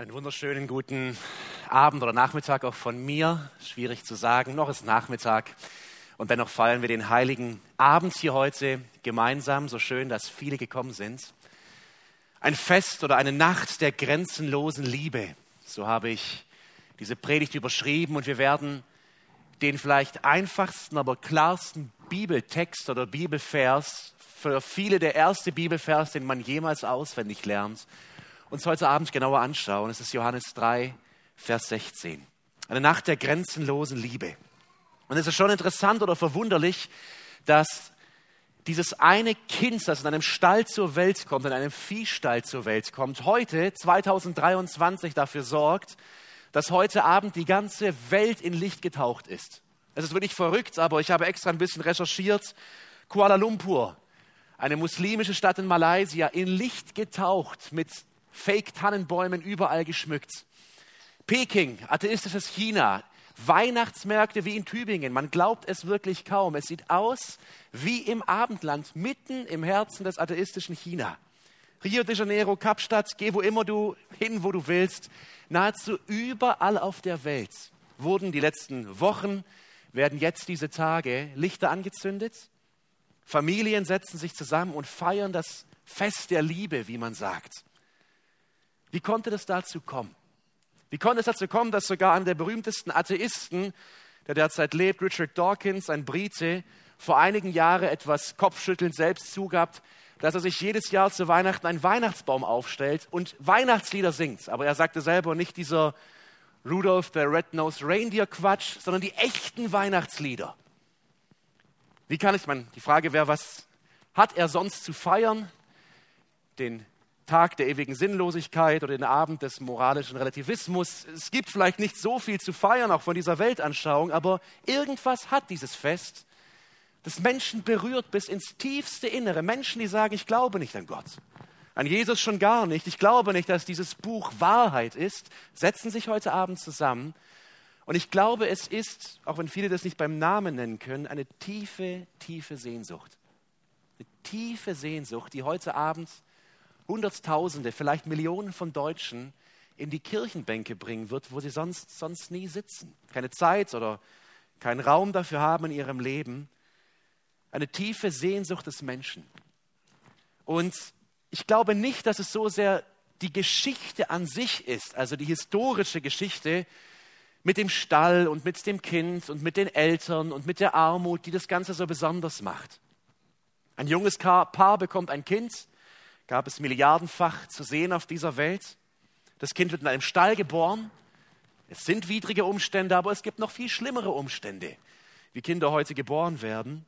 Einen wunderschönen guten Abend oder Nachmittag auch von mir. Schwierig zu sagen, noch ist Nachmittag. Und dennoch feiern wir den heiligen Abend hier heute gemeinsam. So schön, dass viele gekommen sind. Ein Fest oder eine Nacht der grenzenlosen Liebe. So habe ich diese Predigt überschrieben. Und wir werden den vielleicht einfachsten, aber klarsten Bibeltext oder Bibelvers, für viele der erste Bibelvers, den man jemals auswendig lernt, uns heute Abend genauer anschauen. Es ist Johannes 3, Vers 16. Eine Nacht der grenzenlosen Liebe. Und es ist schon interessant oder verwunderlich, dass dieses eine Kind, das in einem Stall zur Welt kommt, in einem Viehstall zur Welt kommt, heute, 2023, dafür sorgt, dass heute Abend die ganze Welt in Licht getaucht ist. Es ist wirklich verrückt, aber ich habe extra ein bisschen recherchiert. Kuala Lumpur, eine muslimische Stadt in Malaysia, in Licht getaucht mit Fake-Tannenbäumen überall geschmückt. Peking, atheistisches China, Weihnachtsmärkte wie in Tübingen. Man glaubt es wirklich kaum. Es sieht aus wie im Abendland, mitten im Herzen des atheistischen China. Rio de Janeiro, Kapstadt, geh wo immer du hin, wo du willst. Nahezu überall auf der Welt wurden die letzten Wochen, werden jetzt diese Tage Lichter angezündet. Familien setzen sich zusammen und feiern das Fest der Liebe, wie man sagt. Wie konnte das dazu kommen? Wie konnte es dazu kommen, dass sogar einer der berühmtesten Atheisten, der derzeit lebt, Richard Dawkins, ein Brite, vor einigen Jahren etwas kopfschüttelnd selbst zugab, dass er sich jedes Jahr zu Weihnachten einen Weihnachtsbaum aufstellt und Weihnachtslieder singt. Aber er sagte selber nicht dieser Rudolph the Red-Nosed Reindeer Quatsch, sondern die echten Weihnachtslieder. Wie kann ich, man, die Frage wäre, was hat er sonst zu feiern? Den Tag der ewigen Sinnlosigkeit oder den Abend des moralischen Relativismus. Es gibt vielleicht nicht so viel zu feiern, auch von dieser Weltanschauung, aber irgendwas hat dieses Fest, das Menschen berührt bis ins tiefste Innere. Menschen, die sagen, ich glaube nicht an Gott. An Jesus schon gar nicht. Ich glaube nicht, dass dieses Buch Wahrheit ist. Setzen sich heute Abend zusammen. Und ich glaube, es ist, auch wenn viele das nicht beim Namen nennen können, eine tiefe, tiefe Sehnsucht. Eine tiefe Sehnsucht, die heute Abend Hunderttausende, vielleicht Millionen von Deutschen in die Kirchenbänke bringen wird, wo sie sonst, sonst nie sitzen. Keine Zeit oder keinen Raum dafür haben in ihrem Leben. Eine tiefe Sehnsucht des Menschen. Und ich glaube nicht, dass es so sehr die Geschichte an sich ist, also die historische Geschichte mit dem Stall und mit dem Kind und mit den Eltern und mit der Armut, die das Ganze so besonders macht. Ein junges Paar bekommt ein Kind gab es milliardenfach zu sehen auf dieser Welt. Das Kind wird in einem Stall geboren. Es sind widrige Umstände, aber es gibt noch viel schlimmere Umstände, wie Kinder heute geboren werden.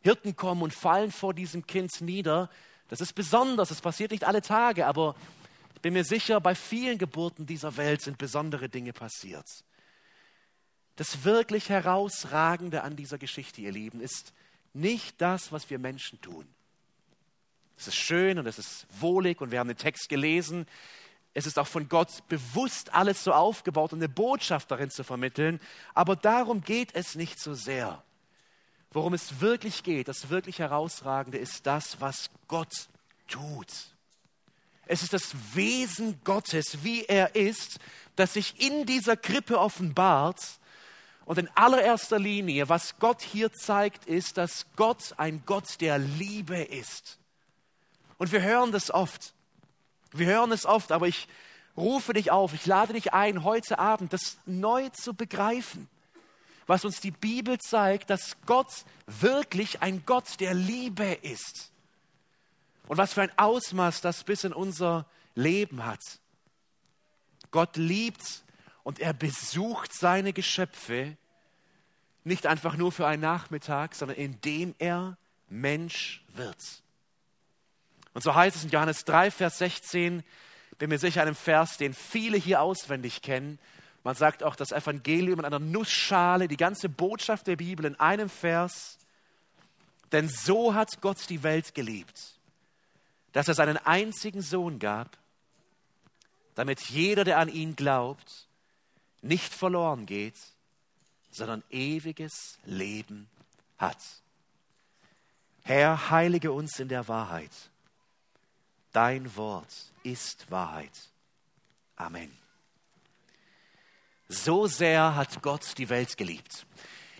Hirten kommen und fallen vor diesem Kind nieder. Das ist besonders, das passiert nicht alle Tage, aber ich bin mir sicher, bei vielen Geburten dieser Welt sind besondere Dinge passiert. Das wirklich Herausragende an dieser Geschichte, ihr Lieben, ist nicht das, was wir Menschen tun. Es ist schön und es ist wohlig und wir haben den Text gelesen. Es ist auch von Gott bewusst alles so aufgebaut, um eine Botschaft darin zu vermitteln. Aber darum geht es nicht so sehr. Worum es wirklich geht, das wirklich Herausragende ist das, was Gott tut. Es ist das Wesen Gottes, wie er ist, das sich in dieser Krippe offenbart. Und in allererster Linie, was Gott hier zeigt, ist, dass Gott ein Gott der Liebe ist. Und wir hören das oft. Wir hören es oft, aber ich rufe dich auf, ich lade dich ein, heute Abend das neu zu begreifen, was uns die Bibel zeigt, dass Gott wirklich ein Gott der Liebe ist. Und was für ein Ausmaß das bis in unser Leben hat. Gott liebt und er besucht seine Geschöpfe nicht einfach nur für einen Nachmittag, sondern indem er Mensch wird. Und so heißt es in Johannes 3, Vers 16, bin mir sicher einem Vers, den viele hier auswendig kennen. Man sagt auch das Evangelium in einer Nussschale, die ganze Botschaft der Bibel in einem Vers. Denn so hat Gott die Welt geliebt, dass er seinen einzigen Sohn gab, damit jeder, der an ihn glaubt, nicht verloren geht, sondern ewiges Leben hat. Herr, heilige uns in der Wahrheit. Dein Wort ist Wahrheit. Amen. So sehr hat Gott die Welt geliebt.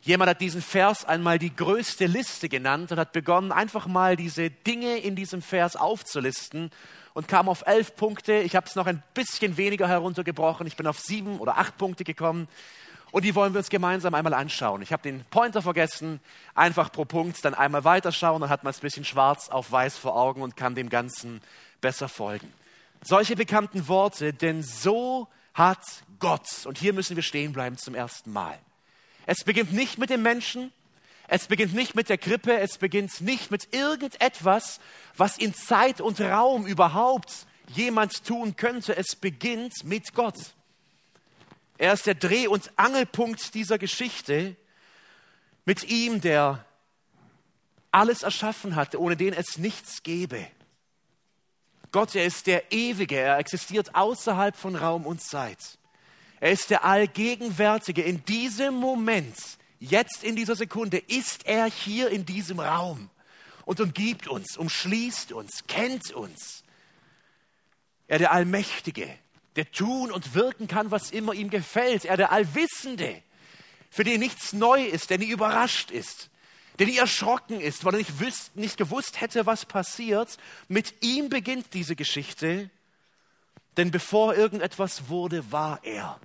Jemand hat diesen Vers einmal die größte Liste genannt und hat begonnen, einfach mal diese Dinge in diesem Vers aufzulisten und kam auf elf Punkte. Ich habe es noch ein bisschen weniger heruntergebrochen. Ich bin auf sieben oder acht Punkte gekommen. Und die wollen wir uns gemeinsam einmal anschauen. Ich habe den Pointer vergessen. Einfach pro Punkt dann einmal weiterschauen. Dann hat man es ein bisschen schwarz auf weiß vor Augen und kann dem Ganzen besser folgen. Solche bekannten Worte, denn so hat Gott, und hier müssen wir stehen bleiben zum ersten Mal. Es beginnt nicht mit dem Menschen, es beginnt nicht mit der Krippe, es beginnt nicht mit irgendetwas, was in Zeit und Raum überhaupt jemand tun könnte. Es beginnt mit Gott. Er ist der Dreh- und Angelpunkt dieser Geschichte. Mit ihm, der alles erschaffen hatte, ohne den es nichts gäbe. Gott, er ist der Ewige, er existiert außerhalb von Raum und Zeit. Er ist der Allgegenwärtige. In diesem Moment, jetzt in dieser Sekunde, ist er hier in diesem Raum und umgibt uns, umschließt uns, kennt uns. Er der Allmächtige, der tun und wirken kann, was immer ihm gefällt. Er der Allwissende, für den nichts neu ist, der nie überrascht ist, der nie erschrocken ist, weil er nicht, wüsst, nicht gewusst hätte, was passiert. Mit ihm beginnt diese Geschichte, denn bevor irgendetwas wurde, war er.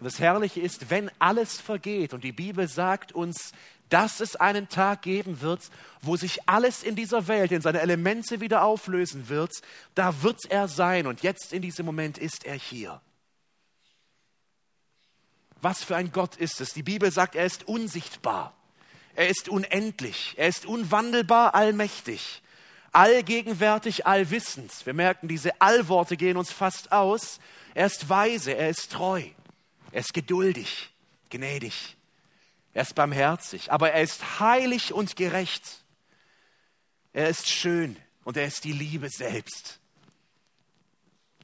Und das Herrliche ist, wenn alles vergeht und die Bibel sagt uns, dass es einen Tag geben wird, wo sich alles in dieser Welt in seine Elemente wieder auflösen wird, da wird er sein und jetzt in diesem Moment ist er hier. Was für ein Gott ist es? Die Bibel sagt, er ist unsichtbar. Er ist unendlich, er ist unwandelbar, allmächtig, allgegenwärtig, allwissend. Wir merken, diese Allworte gehen uns fast aus. Er ist weise, er ist treu, er ist geduldig, gnädig, er ist barmherzig, aber er ist heilig und gerecht. Er ist schön und er ist die Liebe selbst.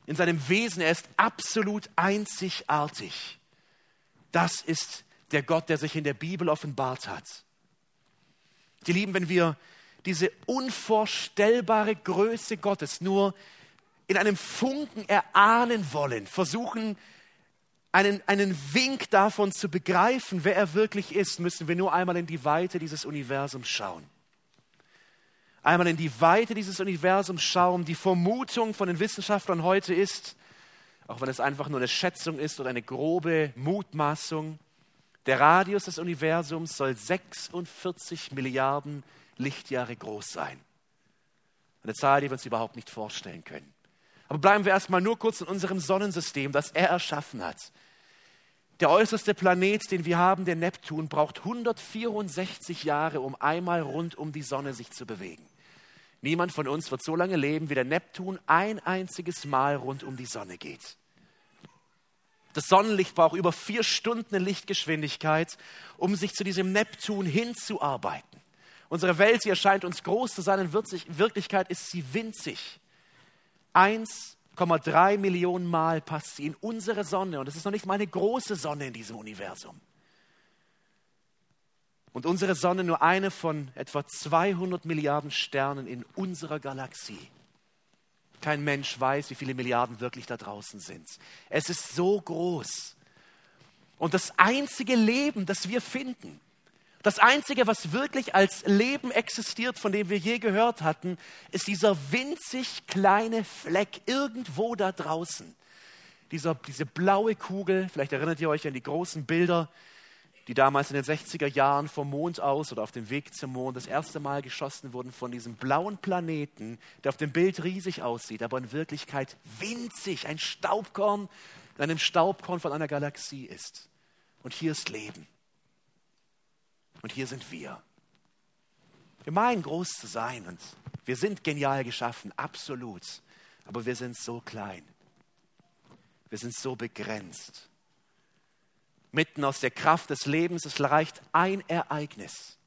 In seinem Wesen, er ist absolut einzigartig. Das ist der Gott, der sich in der Bibel offenbart hat. Die Lieben, wenn wir diese unvorstellbare Größe Gottes nur in einem Funken erahnen wollen, versuchen einen, einen Wink davon zu begreifen, wer er wirklich ist, müssen wir nur einmal in die Weite dieses Universums schauen. Einmal in die Weite dieses Universums schauen. Die Vermutung von den Wissenschaftlern heute ist, auch wenn es einfach nur eine Schätzung ist oder eine grobe Mutmaßung, der Radius des Universums soll 46 Milliarden Lichtjahre groß sein. Eine Zahl, die wir uns überhaupt nicht vorstellen können. Aber bleiben wir erstmal nur kurz in unserem Sonnensystem, das er erschaffen hat. Der äußerste Planet, den wir haben, der Neptun, braucht 164 Jahre, um einmal rund um die Sonne sich zu bewegen. Niemand von uns wird so lange leben, wie der Neptun ein einziges Mal rund um die Sonne geht. Das Sonnenlicht braucht über vier Stunden Lichtgeschwindigkeit, um sich zu diesem Neptun hinzuarbeiten. Unsere Welt, sie erscheint uns groß zu sein, in Wirklichkeit ist sie winzig. 1,3 Millionen Mal passt sie in unsere Sonne und es ist noch nicht mal eine große Sonne in diesem Universum. Und unsere Sonne nur eine von etwa 200 Milliarden Sternen in unserer Galaxie. Kein Mensch weiß, wie viele Milliarden wirklich da draußen sind. Es ist so groß. Und das einzige Leben, das wir finden, das einzige, was wirklich als Leben existiert, von dem wir je gehört hatten, ist dieser winzig kleine Fleck irgendwo da draußen. Dieser, diese blaue Kugel, vielleicht erinnert ihr euch an die großen Bilder die damals in den 60er Jahren vom Mond aus oder auf dem Weg zum Mond das erste Mal geschossen wurden von diesem blauen Planeten, der auf dem Bild riesig aussieht, aber in Wirklichkeit winzig, ein Staubkorn in einem Staubkorn von einer Galaxie ist. Und hier ist Leben. Und hier sind wir. Wir meinen groß zu sein und wir sind genial geschaffen, absolut. Aber wir sind so klein. Wir sind so begrenzt mitten aus der Kraft des Lebens. Es reicht ein Ereignis,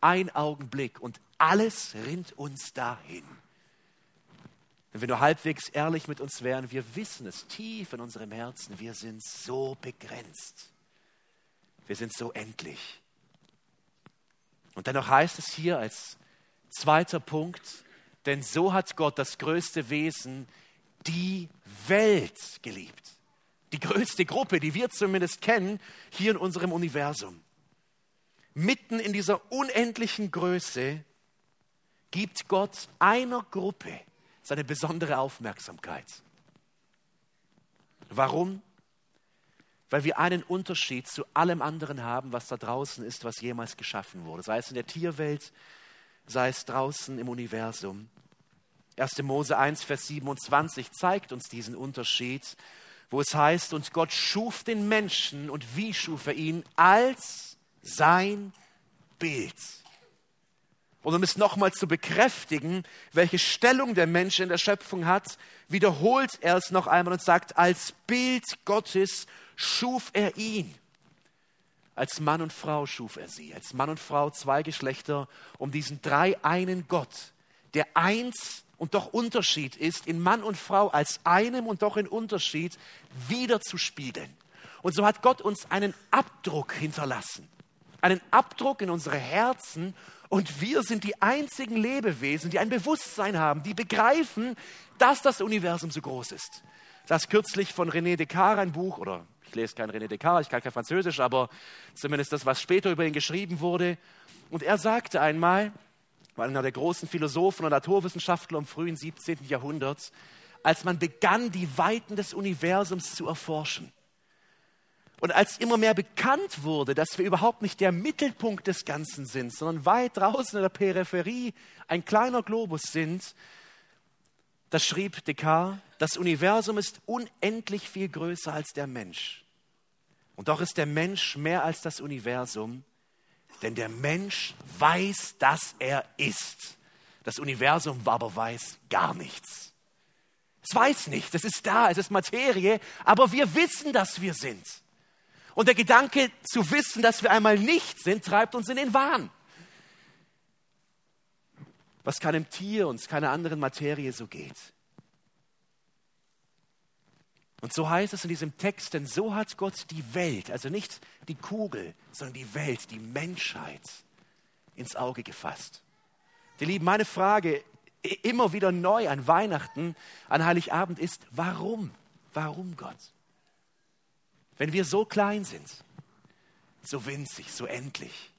ein Augenblick und alles rinnt uns dahin. Wenn wir nur halbwegs ehrlich mit uns wären, wir wissen es tief in unserem Herzen, wir sind so begrenzt. Wir sind so endlich. Und dennoch heißt es hier als zweiter Punkt, denn so hat Gott das größte Wesen die Welt geliebt. Die größte Gruppe, die wir zumindest kennen, hier in unserem Universum. Mitten in dieser unendlichen Größe gibt Gott einer Gruppe seine besondere Aufmerksamkeit. Warum? Weil wir einen Unterschied zu allem anderen haben, was da draußen ist, was jemals geschaffen wurde. Sei es in der Tierwelt, sei es draußen im Universum. 1. Mose 1, Vers 27 zeigt uns diesen Unterschied, wo es heißt, und Gott schuf den Menschen und wie schuf er ihn? Als sein Bild. Und um es nochmal zu bekräftigen, welche Stellung der Mensch in der Schöpfung hat, wiederholt er es noch einmal und sagt, als Bild Gottes schuf er ihn. Als Mann und Frau schuf er sie, als Mann und Frau zwei Geschlechter, um diesen drei einen Gott, der eins und doch Unterschied ist, in Mann und Frau als einem und doch in Unterschied wieder zu spiegeln. Und so hat Gott uns einen Abdruck hinterlassen, einen Abdruck in unsere Herzen und wir sind die einzigen Lebewesen, die ein Bewusstsein haben, die begreifen, dass das Universum so groß ist. Das kürzlich von René Descartes ein Buch, oder ich lese kein René Descartes, ich kann kein Französisch, aber zumindest das, was später über ihn geschrieben wurde. Und er sagte einmal, war einer der großen Philosophen und Naturwissenschaftler im frühen 17. Jahrhundert, als man begann, die Weiten des Universums zu erforschen. Und als immer mehr bekannt wurde, dass wir überhaupt nicht der Mittelpunkt des Ganzen sind, sondern weit draußen in der Peripherie ein kleiner Globus sind, da schrieb Descartes, das Universum ist unendlich viel größer als der Mensch. Und doch ist der Mensch mehr als das Universum, denn der Mensch weiß, dass er ist. Das Universum aber weiß gar nichts. Es weiß nichts, es ist da, es ist Materie, aber wir wissen, dass wir sind. Und der Gedanke zu wissen, dass wir einmal nicht sind, treibt uns in den Wahn. Was keinem Tier und keiner anderen Materie so geht. Und so heißt es in diesem Text, denn so hat Gott die Welt, also nicht die Kugel, sondern die Welt, die Menschheit ins Auge gefasst. Die Lieben, meine Frage immer wieder neu an Weihnachten, an Heiligabend ist, warum? Warum Gott? Wenn wir so klein sind, so winzig, so endlich,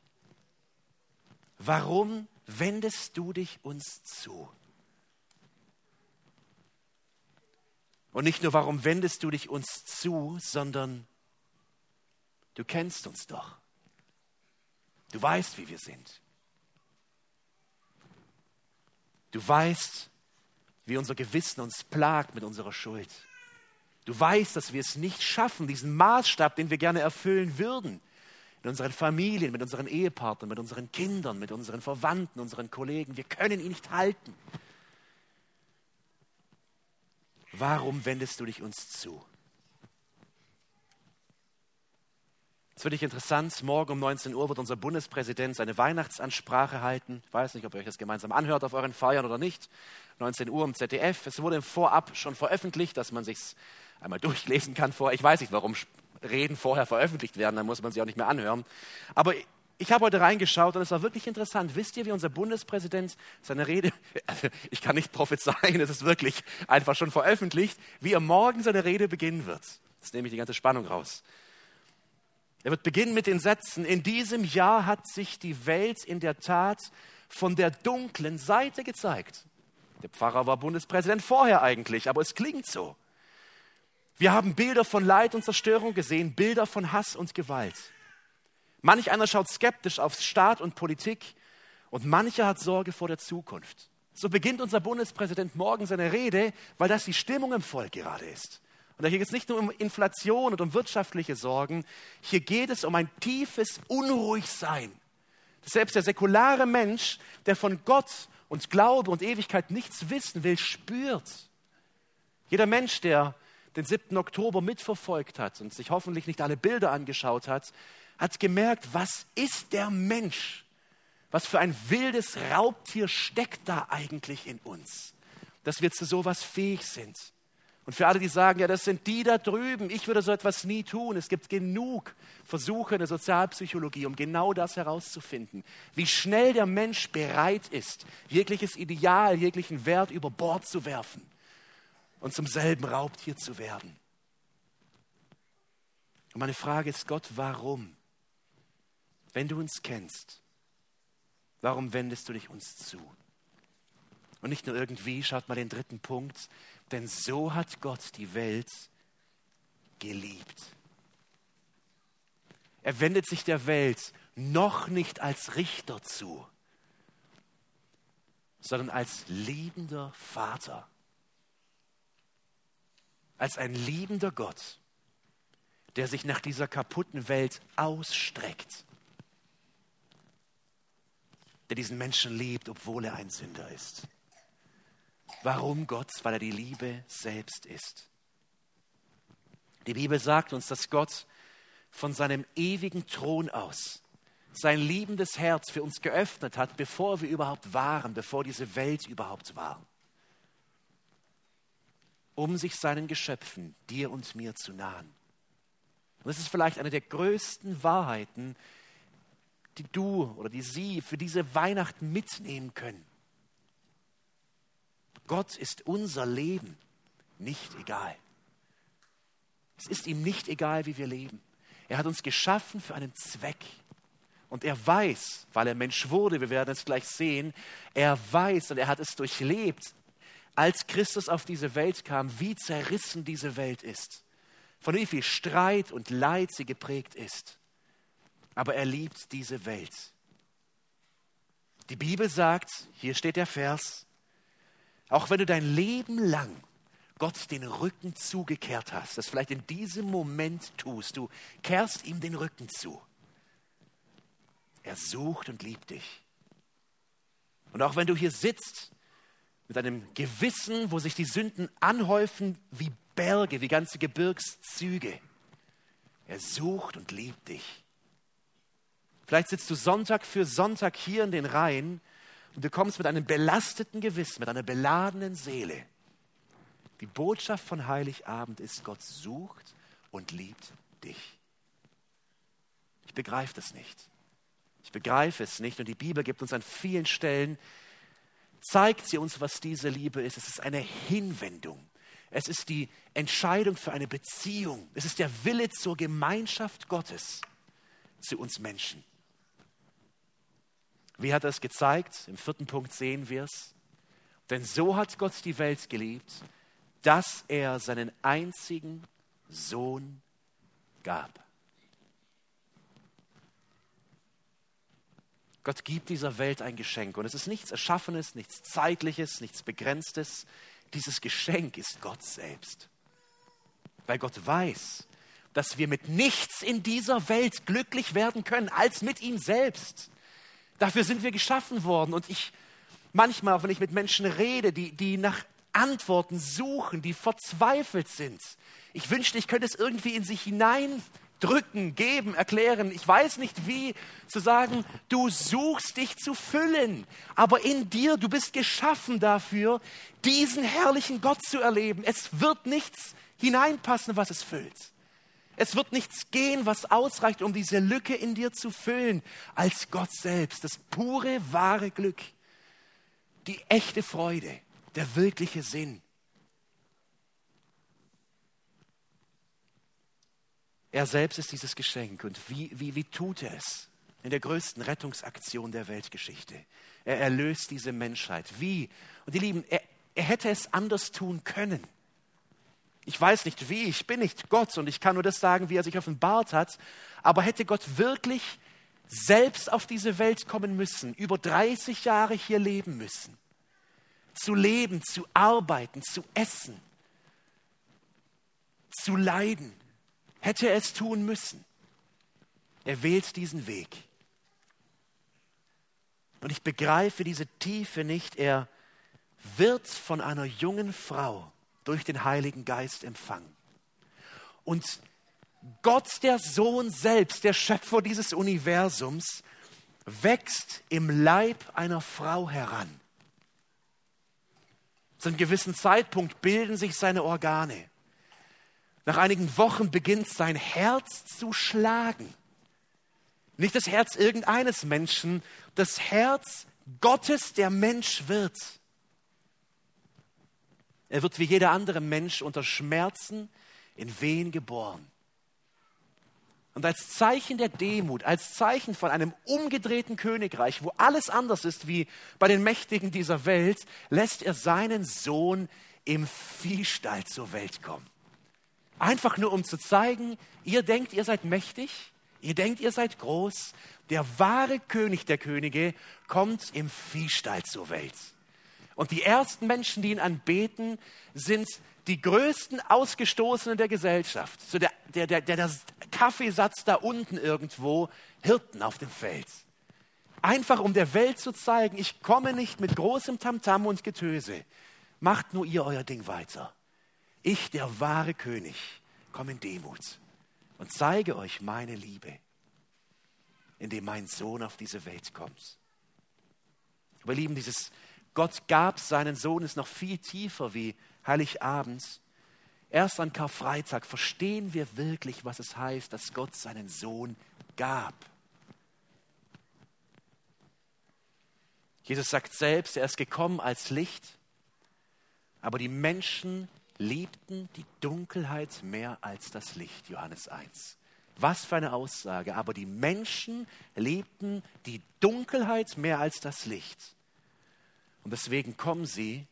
warum wendest du dich uns zu? Und nicht nur, warum wendest du dich uns zu, sondern du kennst uns doch. Du weißt, wie wir sind. Du weißt, wie unser Gewissen uns plagt mit unserer Schuld. Du weißt, dass wir es nicht schaffen, diesen Maßstab, den wir gerne erfüllen würden, in unseren Familien, mit unseren Ehepartnern, mit unseren Kindern, mit unseren Verwandten, unseren Kollegen. Wir können ihn nicht halten. Warum wendest du dich uns zu? Es wird interessant, morgen um 19 Uhr wird unser Bundespräsident seine Weihnachtsansprache halten. Ich weiß nicht, ob ihr euch das gemeinsam anhört auf euren Feiern oder nicht. 19 Uhr im ZDF. Es wurde vorab schon veröffentlicht, dass man sich einmal durchlesen kann vorher. Ich weiß nicht, warum Reden vorher veröffentlicht werden, dann muss man sie auch nicht mehr anhören. Aber ich habe heute reingeschaut und es war wirklich interessant. Wisst ihr, wie unser Bundespräsident seine Rede, ich kann nicht prophezeien, es ist wirklich einfach schon veröffentlicht, wie er morgen seine Rede beginnen wird. Jetzt nehme ich die ganze Spannung raus. Er wird beginnen mit den Sätzen, in diesem Jahr hat sich die Welt in der Tat von der dunklen Seite gezeigt. Der Pfarrer war Bundespräsident vorher eigentlich, aber es klingt so. Wir haben Bilder von Leid und Zerstörung gesehen, Bilder von Hass und Gewalt. Manch einer schaut skeptisch auf Staat und Politik und mancher hat Sorge vor der Zukunft. So beginnt unser Bundespräsident morgen seine Rede, weil das die Stimmung im Volk gerade ist. Und hier geht es nicht nur um Inflation und um wirtschaftliche Sorgen, hier geht es um ein tiefes Unruhigsein. Selbst der säkulare Mensch, der von Gott und Glaube und Ewigkeit nichts wissen will, spürt. Jeder Mensch, der den 7. Oktober mitverfolgt hat und sich hoffentlich nicht alle Bilder angeschaut hat, hat gemerkt, was ist der Mensch? Was für ein wildes Raubtier steckt da eigentlich in uns, dass wir zu sowas fähig sind. Und für alle, die sagen, ja, das sind die da drüben, ich würde so etwas nie tun. Es gibt genug Versuche in der Sozialpsychologie, um genau das herauszufinden. Wie schnell der Mensch bereit ist, jegliches Ideal, jeglichen Wert über Bord zu werfen und zum selben Raubtier zu werden. Und meine Frage ist, Gott, warum? Wenn du uns kennst, warum wendest du dich uns zu? Und nicht nur irgendwie, schaut mal den dritten Punkt, denn so hat Gott die Welt geliebt. Er wendet sich der Welt noch nicht als Richter zu, sondern als liebender Vater, als ein liebender Gott, der sich nach dieser kaputten Welt ausstreckt, der diesen Menschen liebt, obwohl er ein Sünder ist. Warum Gott? Weil er die Liebe selbst ist. Die Bibel sagt uns, dass Gott von seinem ewigen Thron aus sein liebendes Herz für uns geöffnet hat, bevor wir überhaupt waren, bevor diese Welt überhaupt war, um sich seinen Geschöpfen, dir und mir zu nahen. Und das ist vielleicht eine der größten Wahrheiten, die du oder die Sie für diese Weihnachten mitnehmen können. Gott ist unser Leben nicht egal. Es ist ihm nicht egal, wie wir leben. Er hat uns geschaffen für einen Zweck. Und er weiß, weil er Mensch wurde, wir werden es gleich sehen, er weiß und er hat es durchlebt, als Christus auf diese Welt kam, wie zerrissen diese Welt ist, von wie viel Streit und Leid sie geprägt ist. Aber er liebt diese Welt. Die Bibel sagt, hier steht der Vers, auch wenn du dein Leben lang Gott den Rücken zugekehrt hast, das vielleicht in diesem Moment tust, du kehrst ihm den Rücken zu. Er sucht und liebt dich. Und auch wenn du hier sitzt mit einem Gewissen, wo sich die Sünden anhäufen wie Berge, wie ganze Gebirgszüge, er sucht und liebt dich. Vielleicht sitzt du Sonntag für Sonntag hier in den Reihen und du kommst mit einem belasteten Gewissen, mit einer beladenen Seele. Die Botschaft von Heiligabend ist, Gott sucht und liebt dich. Ich begreife das nicht. Ich begreife es nicht. Und die Bibel gibt uns an vielen Stellen, zeigt sie uns, was diese Liebe ist. Es ist eine Hinwendung. Es ist die Entscheidung für eine Beziehung. Es ist der Wille zur Gemeinschaft Gottes zu uns Menschen. Wie hat er es gezeigt? Im vierten Punkt sehen wir es. Denn so hat Gott die Welt geliebt, dass er seinen einzigen Sohn gab. Gott gibt dieser Welt ein Geschenk und es ist nichts Erschaffenes, nichts Zeitliches, nichts Begrenztes. Dieses Geschenk ist Gott selbst. Weil Gott weiß, dass wir mit nichts in dieser Welt glücklich werden können als mit ihm selbst. Dafür sind wir geschaffen worden. Und ich, manchmal, auch wenn ich mit Menschen rede, die, die nach Antworten suchen, die verzweifelt sind, ich wünschte, ich könnte es irgendwie in sich hineindrücken, geben, erklären. Ich weiß nicht wie zu sagen, du suchst dich zu füllen, aber in dir, du bist geschaffen dafür, diesen herrlichen Gott zu erleben. Es wird nichts hineinpassen, was es füllt. Es wird nichts gehen, was ausreicht, um diese Lücke in dir zu füllen, als Gott selbst, das pure, wahre Glück, die echte Freude, der wirkliche Sinn. Er selbst ist dieses Geschenk und wie, wie, wie tut er es? In der größten Rettungsaktion der Weltgeschichte. Er erlöst diese Menschheit. Wie? Und die Lieben, er, er hätte es anders tun können. Ich weiß nicht wie, ich bin nicht Gott und ich kann nur das sagen, wie er sich offenbart hat. Aber hätte Gott wirklich selbst auf diese Welt kommen müssen, über 30 Jahre hier leben müssen, zu leben, zu arbeiten, zu essen, zu leiden, hätte er es tun müssen. Er wählt diesen Weg. Und ich begreife diese Tiefe nicht. Er wird von einer jungen Frau durch den Heiligen Geist empfangen. Und Gott, der Sohn selbst, der Schöpfer dieses Universums, wächst im Leib einer Frau heran. Zu einem gewissen Zeitpunkt bilden sich seine Organe. Nach einigen Wochen beginnt sein Herz zu schlagen. Nicht das Herz irgendeines Menschen, das Herz Gottes, der Mensch wird. Er wird wie jeder andere Mensch unter Schmerzen in Wehen geboren. Und als Zeichen der Demut, als Zeichen von einem umgedrehten Königreich, wo alles anders ist wie bei den Mächtigen dieser Welt, lässt er seinen Sohn im Viehstall zur Welt kommen. Einfach nur um zu zeigen, ihr denkt, ihr seid mächtig, ihr denkt, ihr seid groß. Der wahre König der Könige kommt im Viehstall zur Welt. Und die ersten Menschen, die ihn anbeten, sind die größten Ausgestoßenen der Gesellschaft. So der, der, der, der Kaffeesatz da unten irgendwo, Hirten auf dem Feld. Einfach um der Welt zu zeigen, ich komme nicht mit großem Tamtam und Getöse. Macht nur ihr euer Ding weiter. Ich, der wahre König, komme in Demut und zeige euch meine Liebe, indem mein Sohn auf diese Welt kommt. Aber lieben, dieses Gott gab seinen Sohn ist noch viel tiefer wie Heiligabend. Erst an Karfreitag verstehen wir wirklich, was es heißt, dass Gott seinen Sohn gab. Jesus sagt selbst, er ist gekommen als Licht, aber die Menschen liebten die Dunkelheit mehr als das Licht, Johannes 1. Was für eine Aussage. Aber die Menschen liebten die Dunkelheit mehr als das Licht. Und deswegen kommen sie,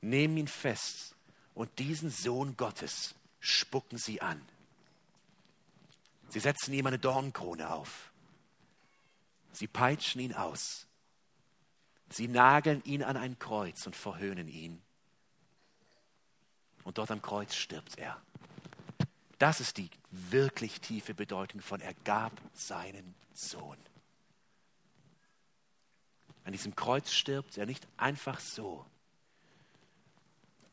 nehmen ihn fest und diesen Sohn Gottes spucken sie an. Sie setzen ihm eine Dornkrone auf. Sie peitschen ihn aus. Sie nageln ihn an ein Kreuz und verhöhnen ihn. Und dort am Kreuz stirbt er. Das ist die wirklich tiefe Bedeutung von er gab seinen Sohn. An diesem Kreuz stirbt er nicht einfach so,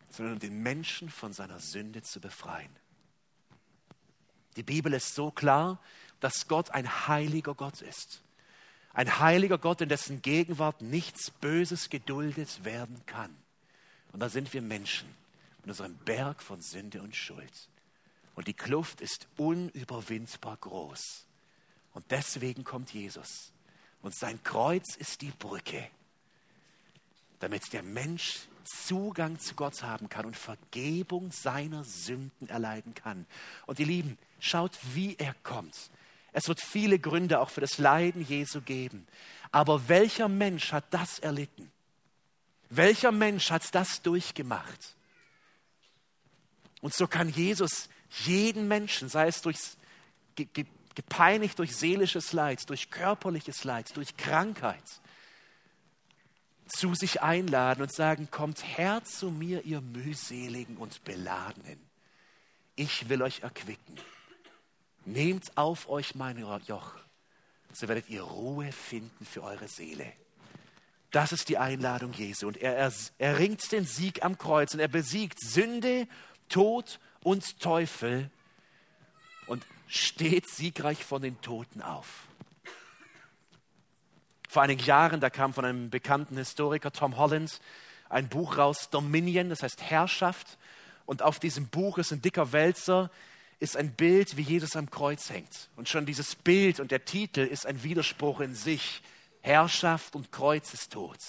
sondern um den Menschen von seiner Sünde zu befreien. Die Bibel ist so klar, dass Gott ein heiliger Gott ist. Ein heiliger Gott, in dessen Gegenwart nichts Böses geduldet werden kann. Und da sind wir Menschen in unserem Berg von Sünde und Schuld. Und die Kluft ist unüberwindbar groß. Und deswegen kommt Jesus. Und sein Kreuz ist die Brücke, damit der Mensch Zugang zu Gott haben kann und Vergebung seiner Sünden erleiden kann. Und ihr Lieben, schaut, wie er kommt. Es wird viele Gründe auch für das Leiden Jesu geben. Aber welcher Mensch hat das erlitten? Welcher Mensch hat das durchgemacht? Und so kann Jesus jeden Menschen, sei es durchs, gepeinigt durch seelisches Leid, durch körperliches Leid, durch Krankheit, zu sich einladen und sagen, kommt her zu mir, ihr mühseligen und beladenen. Ich will euch erquicken. Nehmt auf euch mein Joch, so werdet ihr Ruhe finden für eure Seele. Das ist die Einladung Jesu. Und er erringt den Sieg am Kreuz und er besiegt Sünde Tod und Teufel und steht siegreich von den Toten auf. Vor einigen Jahren, da kam von einem bekannten Historiker Tom Holland ein Buch raus, Dominion, das heißt Herrschaft. Und auf diesem Buch ist ein dicker Wälzer, ist ein Bild, wie Jesus am Kreuz hängt. Und schon dieses Bild und der Titel ist ein Widerspruch in sich. Herrschaft und Kreuz ist tot.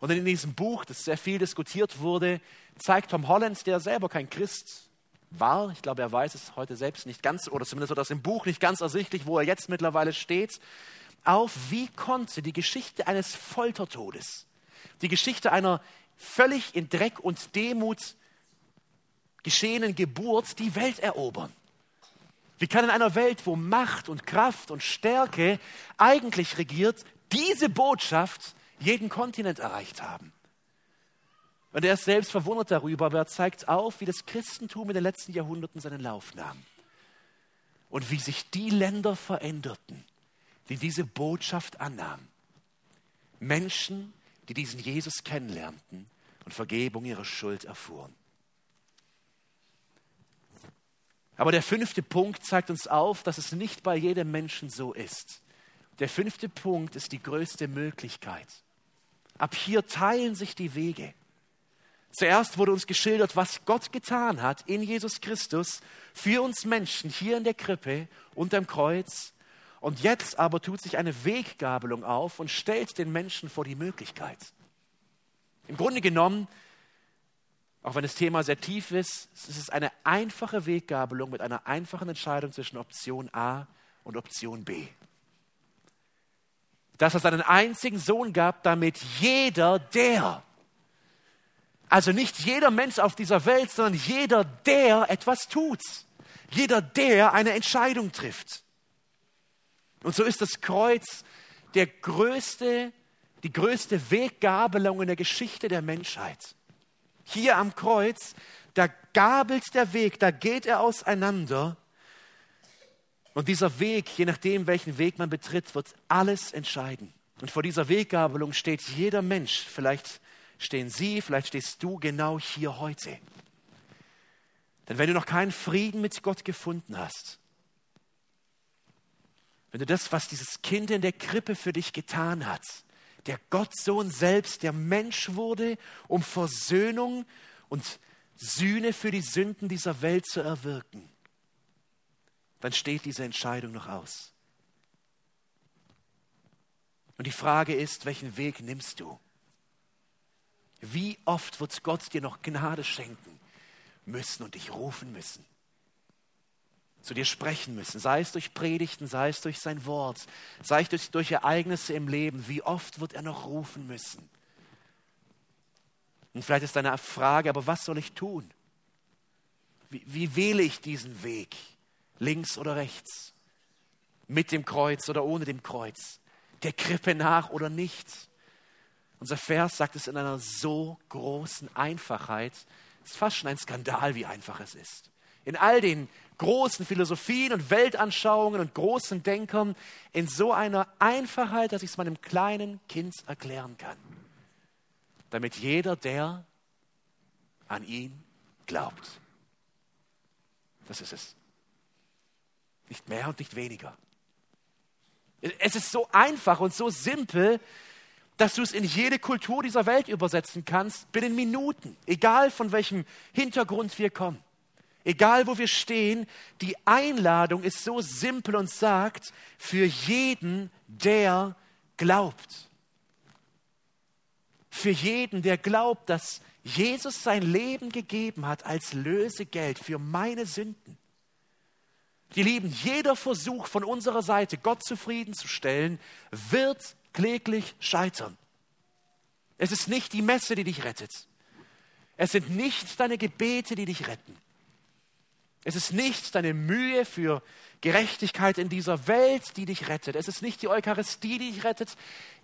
Und in diesem Buch, das sehr viel diskutiert wurde, zeigt Tom Holland, der selber kein Christ war, ich glaube, er weiß es heute selbst nicht ganz, oder zumindest wird das im Buch nicht ganz ersichtlich, wo er jetzt mittlerweile steht, auf, wie konnte die Geschichte eines Foltertodes, die Geschichte einer völlig in Dreck und Demut geschehenen Geburt die Welt erobern. Wie kann in einer Welt, wo Macht und Kraft und Stärke eigentlich regiert, diese Botschaft jeden Kontinent erreicht haben? Und er ist selbst verwundert darüber, aber er zeigt auf, wie das Christentum in den letzten Jahrhunderten seinen Lauf nahm. Und wie sich die Länder veränderten, die diese Botschaft annahmen. Menschen, die diesen Jesus kennenlernten und Vergebung ihrer Schuld erfuhren. Aber der fünfte Punkt zeigt uns auf, dass es nicht bei jedem Menschen so ist. Der fünfte Punkt ist die größte Möglichkeit. Ab hier teilen sich die Wege. Zuerst wurde uns geschildert, was Gott getan hat in Jesus Christus für uns Menschen hier in der Krippe unterm Kreuz. Und jetzt aber tut sich eine Weggabelung auf und stellt den Menschen vor die Möglichkeit. Im Grunde genommen Auch wenn das Thema sehr tief ist, es ist eine einfache Weggabelung mit einer einfachen Entscheidung zwischen Option A und Option B. Dass es einen einzigen Sohn gab, damit jeder, der, also nicht jeder Mensch auf dieser Welt, sondern jeder, der etwas tut, jeder, der eine Entscheidung trifft. Und so ist das Kreuz der größte, die größte Weggabelung in der Geschichte der Menschheit. Hier am Kreuz, da gabelt der Weg, da geht er auseinander. Und dieser Weg, je nachdem, welchen Weg man betritt, wird alles entscheiden. Und vor dieser Weggabelung steht jeder Mensch. Vielleicht stehen Sie, vielleicht stehst du genau hier heute. Denn wenn du noch keinen Frieden mit Gott gefunden hast, wenn du das, was dieses Kind in der Krippe für dich getan hat, der Gottsohn selbst, der Mensch wurde, um Versöhnung und Sühne für die Sünden dieser Welt zu erwirken, dann steht diese Entscheidung noch aus. Und die Frage ist, welchen Weg nimmst du? Wie oft wird Gott dir noch Gnade schenken müssen und dich rufen müssen? zu dir sprechen müssen, sei es durch Predigten, sei es durch sein Wort, sei es durch, durch Ereignisse im Leben. Wie oft wird er noch rufen müssen? Und vielleicht ist deine Frage, aber was soll ich tun? Wie, wie wähle ich diesen Weg? Links oder rechts? Mit dem Kreuz oder ohne dem Kreuz? Der Krippe nach oder nicht? Unser Vers sagt es in einer so großen Einfachheit. Es ist fast schon ein Skandal, wie einfach es ist. In all den großen Philosophien und Weltanschauungen und großen Denkern in so einer Einfachheit, dass ich es meinem kleinen Kind erklären kann. Damit jeder, der an ihn glaubt. Das ist es. Nicht mehr und nicht weniger. Es ist so einfach und so simpel, dass du es in jede Kultur dieser Welt übersetzen kannst, binnen Minuten, egal von welchem Hintergrund wir kommen. Egal wo wir stehen, die Einladung ist so simpel und sagt, für jeden, der glaubt. Für jeden, der glaubt, dass Jesus sein Leben gegeben hat als Lösegeld für meine Sünden. Die Lieben, jeder Versuch von unserer Seite, Gott zufriedenzustellen, wird kläglich scheitern. Es ist nicht die Messe, die dich rettet. Es sind nicht deine Gebete, die dich retten. Es ist nicht deine Mühe für Gerechtigkeit in dieser Welt, die dich rettet. Es ist nicht die Eucharistie, die dich rettet.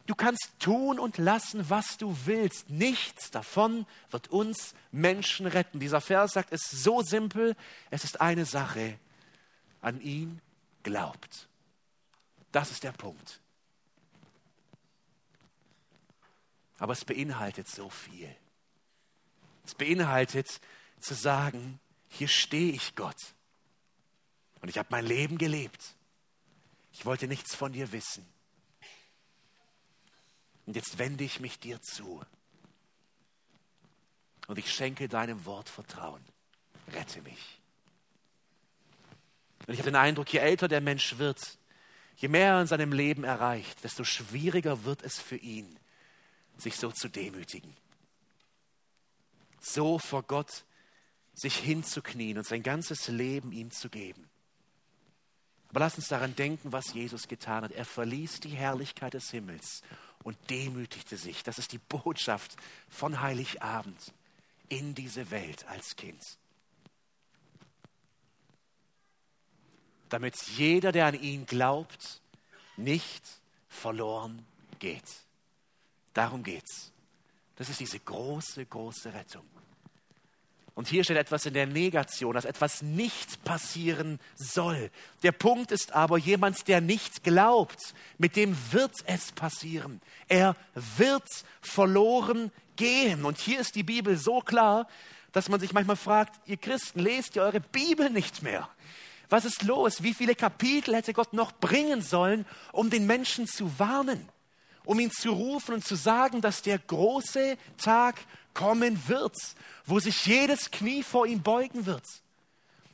Du kannst tun und lassen, was du willst. Nichts davon wird uns Menschen retten. Dieser Vers sagt es so simpel. Es ist eine Sache. An ihn glaubt. Das ist der Punkt. Aber es beinhaltet so viel. Es beinhaltet zu sagen, hier stehe ich Gott. Und ich habe mein Leben gelebt. Ich wollte nichts von dir wissen. Und jetzt wende ich mich dir zu. Und ich schenke deinem Wort Vertrauen. Rette mich. Und ich habe den Eindruck, je älter der Mensch wird, je mehr er in seinem Leben erreicht, desto schwieriger wird es für ihn, sich so zu demütigen. So vor Gott sich hinzuknien und sein ganzes Leben ihm zu geben. Aber lass uns daran denken, was Jesus getan hat. Er verließ die Herrlichkeit des Himmels und demütigte sich. Das ist die Botschaft von Heiligabend in diese Welt als Kind. Damit jeder, der an ihn glaubt, nicht verloren geht. Darum geht's. Das ist diese große, große Rettung. Und hier steht etwas in der Negation, dass etwas nicht passieren soll. Der Punkt ist aber, jemand, der nicht glaubt, mit dem wird es passieren. Er wird verloren gehen. Und hier ist die Bibel so klar, dass man sich manchmal fragt, ihr Christen, lest ihr eure Bibel nicht mehr? Was ist los? Wie viele Kapitel hätte Gott noch bringen sollen, um den Menschen zu warnen? Um ihn zu rufen und zu sagen, dass der große Tag kommen wird, wo sich jedes Knie vor ihm beugen wird,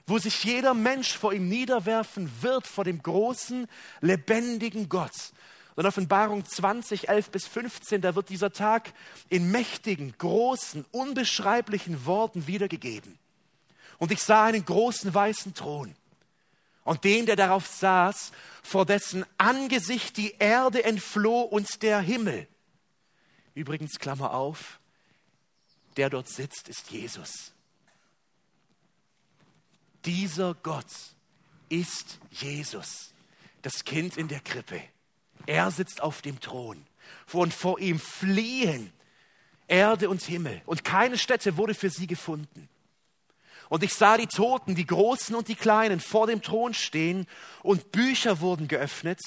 wo sich jeder Mensch vor ihm niederwerfen wird, vor dem großen, lebendigen Gott. Und Offenbarung 20, 11 bis 15, da wird dieser Tag in mächtigen, großen, unbeschreiblichen Worten wiedergegeben. Und ich sah einen großen weißen Thron und den, der darauf saß, vor dessen Angesicht die Erde entfloh und der Himmel. Übrigens, Klammer auf, der dort sitzt, ist Jesus. Dieser Gott ist Jesus, das Kind in der Krippe. Er sitzt auf dem Thron und vor ihm fliehen Erde und Himmel und keine Stätte wurde für sie gefunden. Und ich sah die Toten, die Großen und die Kleinen, vor dem Thron stehen und Bücher wurden geöffnet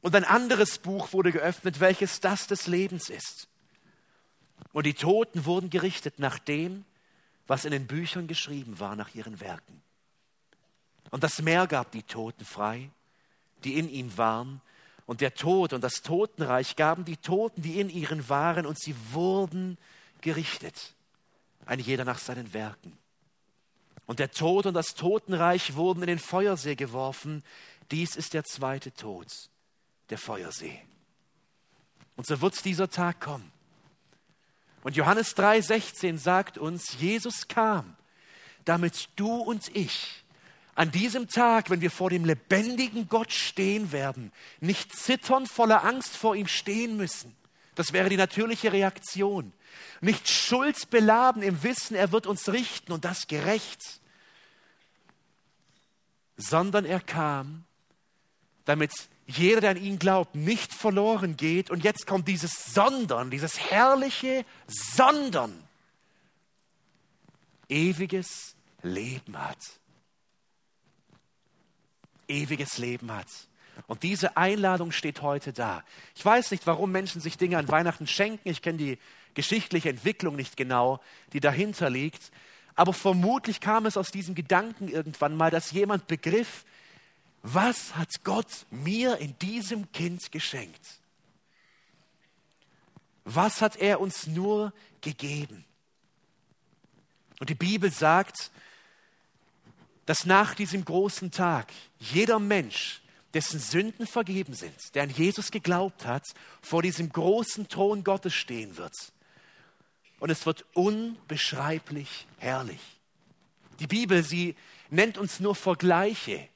und ein anderes Buch wurde geöffnet, welches das des Lebens ist. Und die Toten wurden gerichtet nach dem, was in den Büchern geschrieben war, nach ihren Werken. Und das Meer gab die Toten frei, die in ihm waren, und der Tod und das Totenreich gaben die Toten, die in ihren waren, und sie wurden gerichtet, ein jeder nach seinen Werken. Und der Tod und das Totenreich wurden in den Feuersee geworfen. Dies ist der zweite Tod, der Feuersee. Und so wird dieser Tag kommen. Und Johannes 3:16 sagt uns, Jesus kam, damit du und ich an diesem Tag, wenn wir vor dem lebendigen Gott stehen werden, nicht zittern voller Angst vor ihm stehen müssen. Das wäre die natürliche Reaktion. Nicht schuldbeladen im Wissen, er wird uns richten und das gerecht, sondern er kam, damit jeder, der an ihn glaubt, nicht verloren geht. Und jetzt kommt dieses Sondern, dieses herrliche Sondern, ewiges Leben hat. Ewiges Leben hat. Und diese Einladung steht heute da. Ich weiß nicht, warum Menschen sich Dinge an Weihnachten schenken. Ich kenne die geschichtliche Entwicklung nicht genau, die dahinter liegt. Aber vermutlich kam es aus diesem Gedanken irgendwann mal, dass jemand begriff, was hat Gott mir in diesem Kind geschenkt? Was hat er uns nur gegeben? Und die Bibel sagt, dass nach diesem großen Tag jeder Mensch, dessen Sünden vergeben sind, der an Jesus geglaubt hat, vor diesem großen Thron Gottes stehen wird. Und es wird unbeschreiblich herrlich. Die Bibel, sie nennt uns nur Vergleiche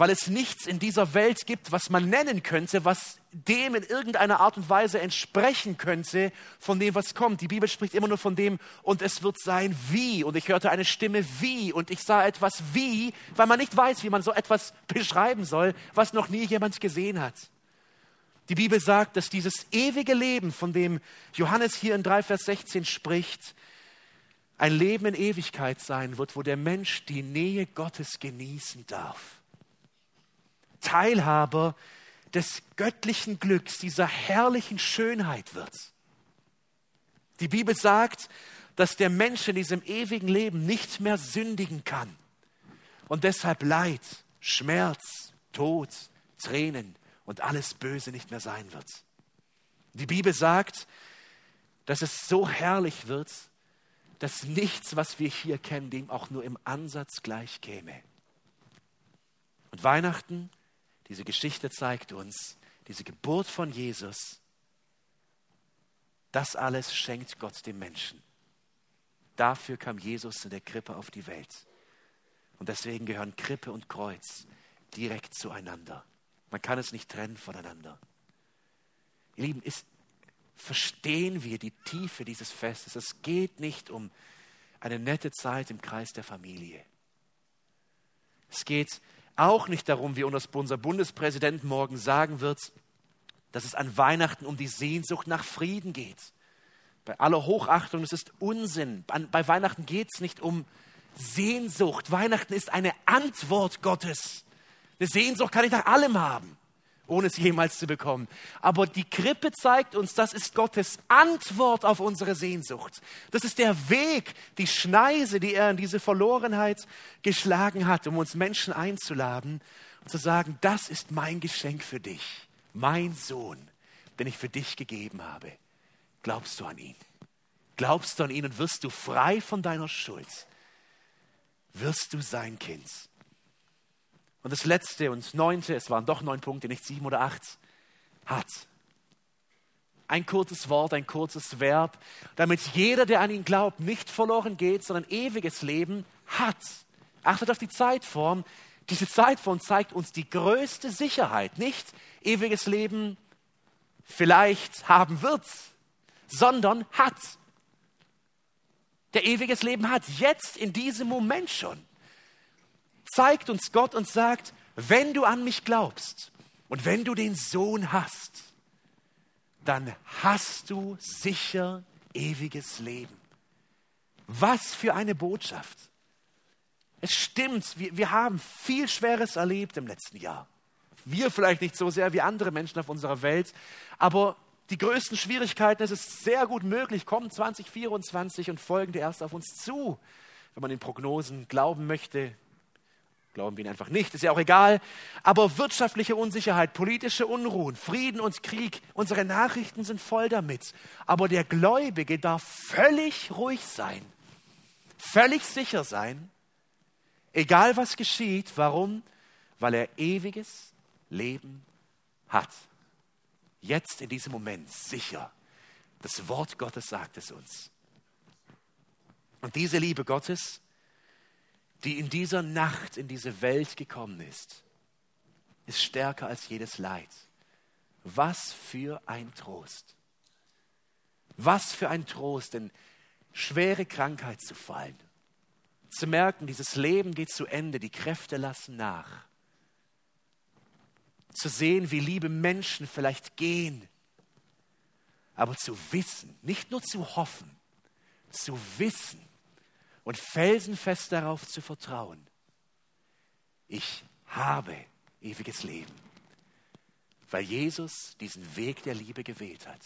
weil es nichts in dieser Welt gibt, was man nennen könnte, was dem in irgendeiner Art und Weise entsprechen könnte von dem, was kommt. Die Bibel spricht immer nur von dem, und es wird sein wie. Und ich hörte eine Stimme wie, und ich sah etwas wie, weil man nicht weiß, wie man so etwas beschreiben soll, was noch nie jemand gesehen hat. Die Bibel sagt, dass dieses ewige Leben, von dem Johannes hier in 3 Vers 16 spricht, ein Leben in Ewigkeit sein wird, wo der Mensch die Nähe Gottes genießen darf. Teilhaber des göttlichen Glücks, dieser herrlichen Schönheit wird. Die Bibel sagt, dass der Mensch in diesem ewigen Leben nicht mehr sündigen kann und deshalb Leid, Schmerz, Tod, Tränen und alles Böse nicht mehr sein wird. Die Bibel sagt, dass es so herrlich wird, dass nichts, was wir hier kennen, dem auch nur im Ansatz gleich käme. Und Weihnachten diese Geschichte zeigt uns, diese Geburt von Jesus, das alles schenkt Gott dem Menschen. Dafür kam Jesus in der Krippe auf die Welt. Und deswegen gehören Krippe und Kreuz direkt zueinander. Man kann es nicht trennen voneinander. Ihr Lieben, ist, verstehen wir die Tiefe dieses Festes? Es geht nicht um eine nette Zeit im Kreis der Familie. Es geht auch nicht darum, wie unser Bundespräsident morgen sagen wird, dass es an Weihnachten um die Sehnsucht nach Frieden geht. Bei aller Hochachtung, das ist Unsinn. Bei Weihnachten geht es nicht um Sehnsucht. Weihnachten ist eine Antwort Gottes. Eine Sehnsucht kann ich nach allem haben ohne es jemals zu bekommen. Aber die Krippe zeigt uns, das ist Gottes Antwort auf unsere Sehnsucht. Das ist der Weg, die Schneise, die er in diese Verlorenheit geschlagen hat, um uns Menschen einzuladen und zu sagen, das ist mein Geschenk für dich, mein Sohn, den ich für dich gegeben habe. Glaubst du an ihn? Glaubst du an ihn und wirst du frei von deiner Schuld? Wirst du sein Kind? Und das letzte und neunte, es waren doch neun Punkte, nicht sieben oder acht, hat. Ein kurzes Wort, ein kurzes Verb, damit jeder, der an ihn glaubt, nicht verloren geht, sondern ewiges Leben hat. Achtet auf die Zeitform. Diese Zeitform zeigt uns die größte Sicherheit. Nicht ewiges Leben vielleicht haben wird, sondern hat. Der ewiges Leben hat jetzt in diesem Moment schon. Zeigt uns Gott und sagt, wenn du an mich glaubst und wenn du den Sohn hast, dann hast du sicher ewiges Leben. Was für eine Botschaft. Es stimmt, wir, wir haben viel Schweres erlebt im letzten Jahr. Wir vielleicht nicht so sehr wie andere Menschen auf unserer Welt, aber die größten Schwierigkeiten, es ist sehr gut möglich, kommen 2024 und folgende erst auf uns zu, wenn man den Prognosen glauben möchte. Glauben wir ihn einfach nicht, ist ja auch egal. Aber wirtschaftliche Unsicherheit, politische Unruhen, Frieden und Krieg, unsere Nachrichten sind voll damit. Aber der Gläubige darf völlig ruhig sein, völlig sicher sein, egal was geschieht. Warum? Weil er ewiges Leben hat. Jetzt in diesem Moment sicher. Das Wort Gottes sagt es uns. Und diese Liebe Gottes, die in dieser Nacht in diese Welt gekommen ist, ist stärker als jedes Leid. Was für ein Trost. Was für ein Trost, in schwere Krankheit zu fallen. Zu merken, dieses Leben geht zu Ende, die Kräfte lassen nach. Zu sehen, wie liebe Menschen vielleicht gehen. Aber zu wissen, nicht nur zu hoffen, zu wissen, und felsenfest darauf zu vertrauen, ich habe ewiges Leben, weil Jesus diesen Weg der Liebe gewählt hat,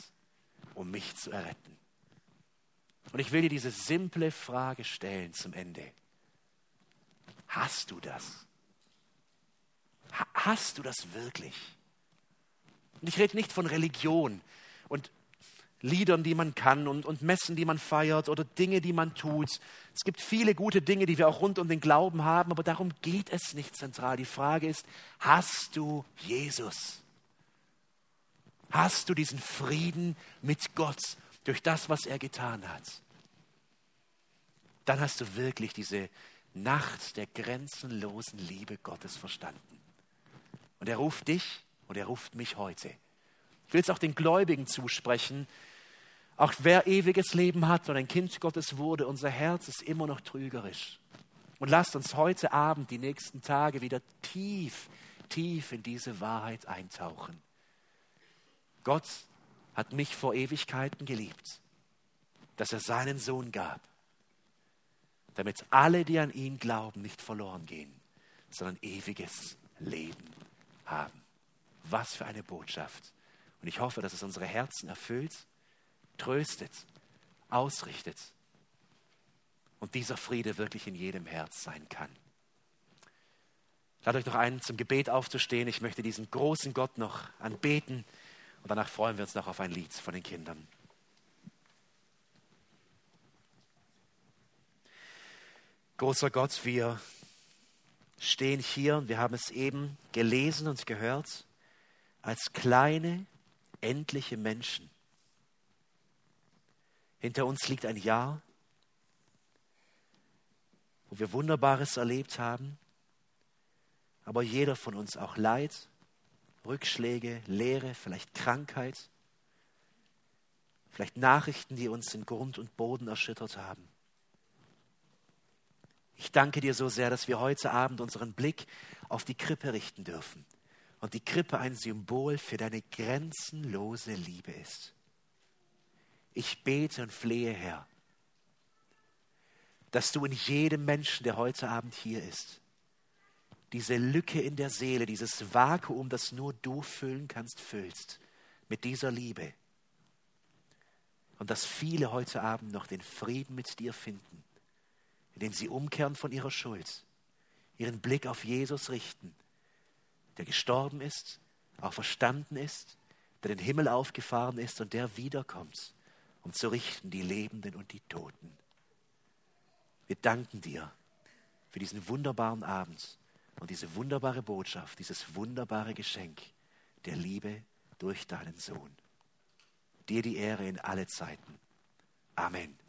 um mich zu erretten. Und ich will dir diese simple Frage stellen zum Ende. Hast du das? Hast du das wirklich? Und ich rede nicht von Religion und Liedern, die man kann und, und Messen, die man feiert oder Dinge, die man tut. Es gibt viele gute Dinge, die wir auch rund um den Glauben haben, aber darum geht es nicht zentral. Die Frage ist, hast du Jesus? Hast du diesen Frieden mit Gott durch das, was er getan hat? Dann hast du wirklich diese Nacht der grenzenlosen Liebe Gottes verstanden. Und er ruft dich und er ruft mich heute. Ich will es auch den Gläubigen zusprechen, auch wer ewiges Leben hat und ein Kind Gottes wurde, unser Herz ist immer noch trügerisch. Und lasst uns heute Abend, die nächsten Tage wieder tief, tief in diese Wahrheit eintauchen. Gott hat mich vor Ewigkeiten geliebt, dass er seinen Sohn gab, damit alle, die an ihn glauben, nicht verloren gehen, sondern ewiges Leben haben. Was für eine Botschaft. Und ich hoffe, dass es unsere Herzen erfüllt tröstet, ausrichtet und dieser Friede wirklich in jedem Herz sein kann. Lade euch noch ein, zum Gebet aufzustehen. Ich möchte diesen großen Gott noch anbeten und danach freuen wir uns noch auf ein Lied von den Kindern. Großer Gott, wir stehen hier und wir haben es eben gelesen und gehört als kleine, endliche Menschen hinter uns liegt ein Jahr, wo wir Wunderbares erlebt haben, aber jeder von uns auch Leid, Rückschläge, Leere, vielleicht Krankheit, vielleicht Nachrichten, die uns in Grund und Boden erschüttert haben. Ich danke dir so sehr, dass wir heute Abend unseren Blick auf die Krippe richten dürfen und die Krippe ein Symbol für deine grenzenlose Liebe ist. Ich bete und flehe, Herr, dass du in jedem Menschen, der heute Abend hier ist, diese Lücke in der Seele, dieses Vakuum, das nur du füllen kannst, füllst mit dieser Liebe. Und dass viele heute Abend noch den Frieden mit dir finden, indem sie umkehren von ihrer Schuld, ihren Blick auf Jesus richten, der gestorben ist, auch verstanden ist, der den Himmel aufgefahren ist und der wiederkommt um zu richten die Lebenden und die Toten. Wir danken dir für diesen wunderbaren Abend und diese wunderbare Botschaft, dieses wunderbare Geschenk der Liebe durch deinen Sohn. Dir die Ehre in alle Zeiten. Amen.